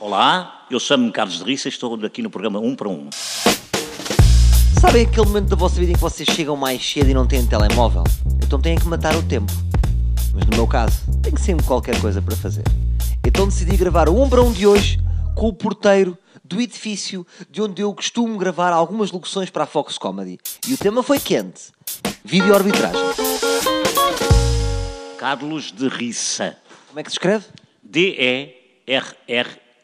Olá, eu chamo-me Carlos de Rissa e estou aqui no programa 1 para 1. Sabem aquele momento da vossa vida em que vocês chegam mais cedo e não têm telemóvel? Então têm que matar o tempo. Mas no meu caso, tenho sempre qualquer coisa para fazer. Então decidi gravar o 1 para 1 de hoje com o porteiro do edifício de onde eu costumo gravar algumas locuções para a Fox Comedy. E o tema foi quente. Vídeo arbitragem. Carlos de Rissa. Como é que se escreve?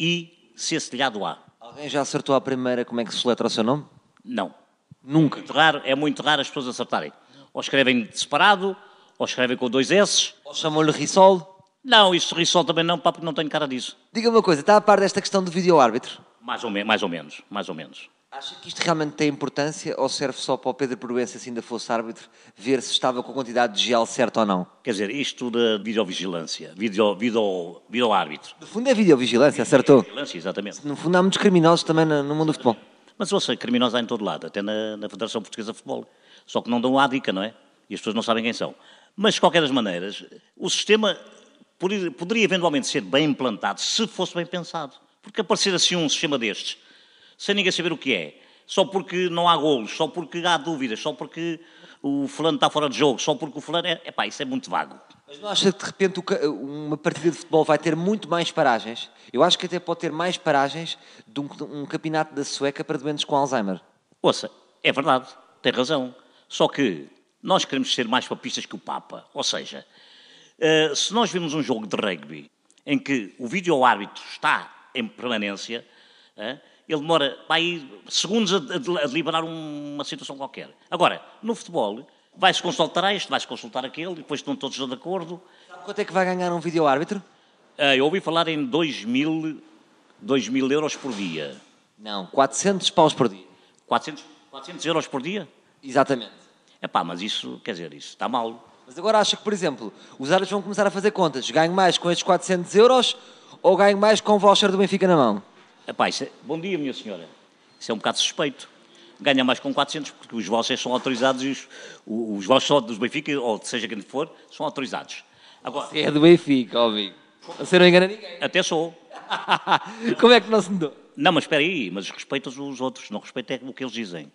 D-E-R-R-I-C cedilhado A. Alguém já acertou à primeira como é que se letra o seu nome? Não. Nunca. Muito raro, é muito raro as pessoas acertarem. Ou escrevem separado, ou escrevem com dois S. Ou chamam-lhe Rissol? Não, isso Rissol também não, pá, porque não tenho cara disso. Diga-me uma coisa, está a par desta questão do vídeo árbitro? Mais ou, mais ou menos, mais ou menos. Acha que isto realmente tem importância ou serve só para o Pedro Proença, se ainda fosse árbitro, ver se estava com a quantidade de gel certa ou não? Quer dizer, isto da videovigilância, video, video, video árbitro. No fundo é videovigilância, acertou? Vigilância, exatamente. No fundo há muitos criminosos também no mundo do futebol. Mas sei, criminosos há em todo lado, até na, na Federação Portuguesa de Futebol. Só que não dão a dica, não é? E as pessoas não sabem quem são. Mas, de qualquer das maneiras, o sistema poderia, poderia eventualmente ser bem implantado se fosse bem pensado. Porque aparecer assim um sistema destes, sem ninguém saber o que é, só porque não há golos, só porque há dúvidas, só porque o fulano está fora de jogo, só porque o fulano é... Epá, isso é muito vago. Mas não acha que de repente uma partida de futebol vai ter muito mais paragens? Eu acho que até pode ter mais paragens de um, um campeonato da Sueca para doentes com Alzheimer. Ouça, é verdade, tem razão. Só que nós queremos ser mais papistas que o Papa. Ou seja, eh, se nós vimos um jogo de rugby em que o vídeo-árbitro está em permanência, eh, ele demora aí segundos a, a- a deliberar um- uma situação qualquer. Agora, no futebol, vai-se consultar este, vai-se consultar aquele, depois estão todos de acordo. Sabe quanto é que vai ganhar um vídeo árbitro? Eh, eu ouvi falar em 2 mil, 2 mil euros por dia. Não, 400 paus por dia. 400, 400 euros por dia? Exatamente. Epá, mas isso, quer dizer, isso está mal. Mas agora acha que, por exemplo, os árbitros vão começar a fazer contas. Ganho mais com estes 400 euros ou ganho mais com o voucher do Benfica na mão? Epá, isso é... Bom dia, minha senhora. Isso é um bocado suspeito. Ganha mais com 400 porque os vouchers são autorizados e os, os vouchers só dos Benfica, ou seja quem for, são autorizados. Agora, É do Benfica, amigo. Você não engana ninguém. até sou. Como é que não se mudou? Não, mas espera aí, mas respeito os outros, não respeito é o que eles dizem.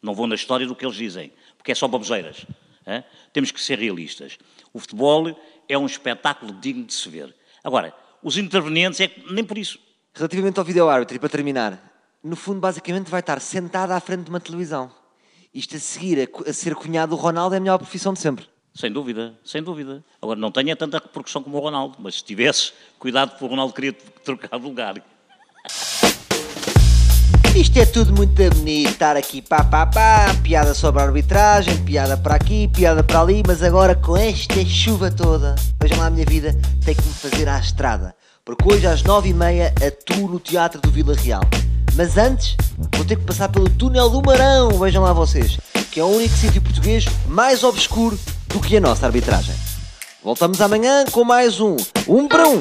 Não vou na história do que eles dizem, porque é só baboseiras. hã? Temos que ser realistas. O futebol é um espetáculo digno de se ver. Agora, os intervenientes é que nem por isso. Relativamente ao vídeo árbitro, e para terminar, no fundo, basicamente, vai estar sentado à frente de uma televisão. Isto a seguir a, a ser cunhado do Ronaldo é a melhor profissão de sempre. Sem dúvida, sem dúvida. Agora, não tenha tanta repercussão como o Ronaldo, mas se tivesse, cuidado, porque o Ronaldo queria trocar de lugar. Isto é tudo muito bonito, estar aqui pá pá pá, piada sobre a arbitragem, piada para aqui, piada para ali, mas agora com esta chuva toda, vejam lá a minha vida, tem que me fazer à estrada, porque hoje às nove e meia atuo no Teatro do Vila Real. Mas antes, vou ter que passar pelo Túnel do Marão, vejam lá vocês, que é o único sítio português mais obscuro do que a nossa arbitragem. Voltamos amanhã com mais um Um para Um.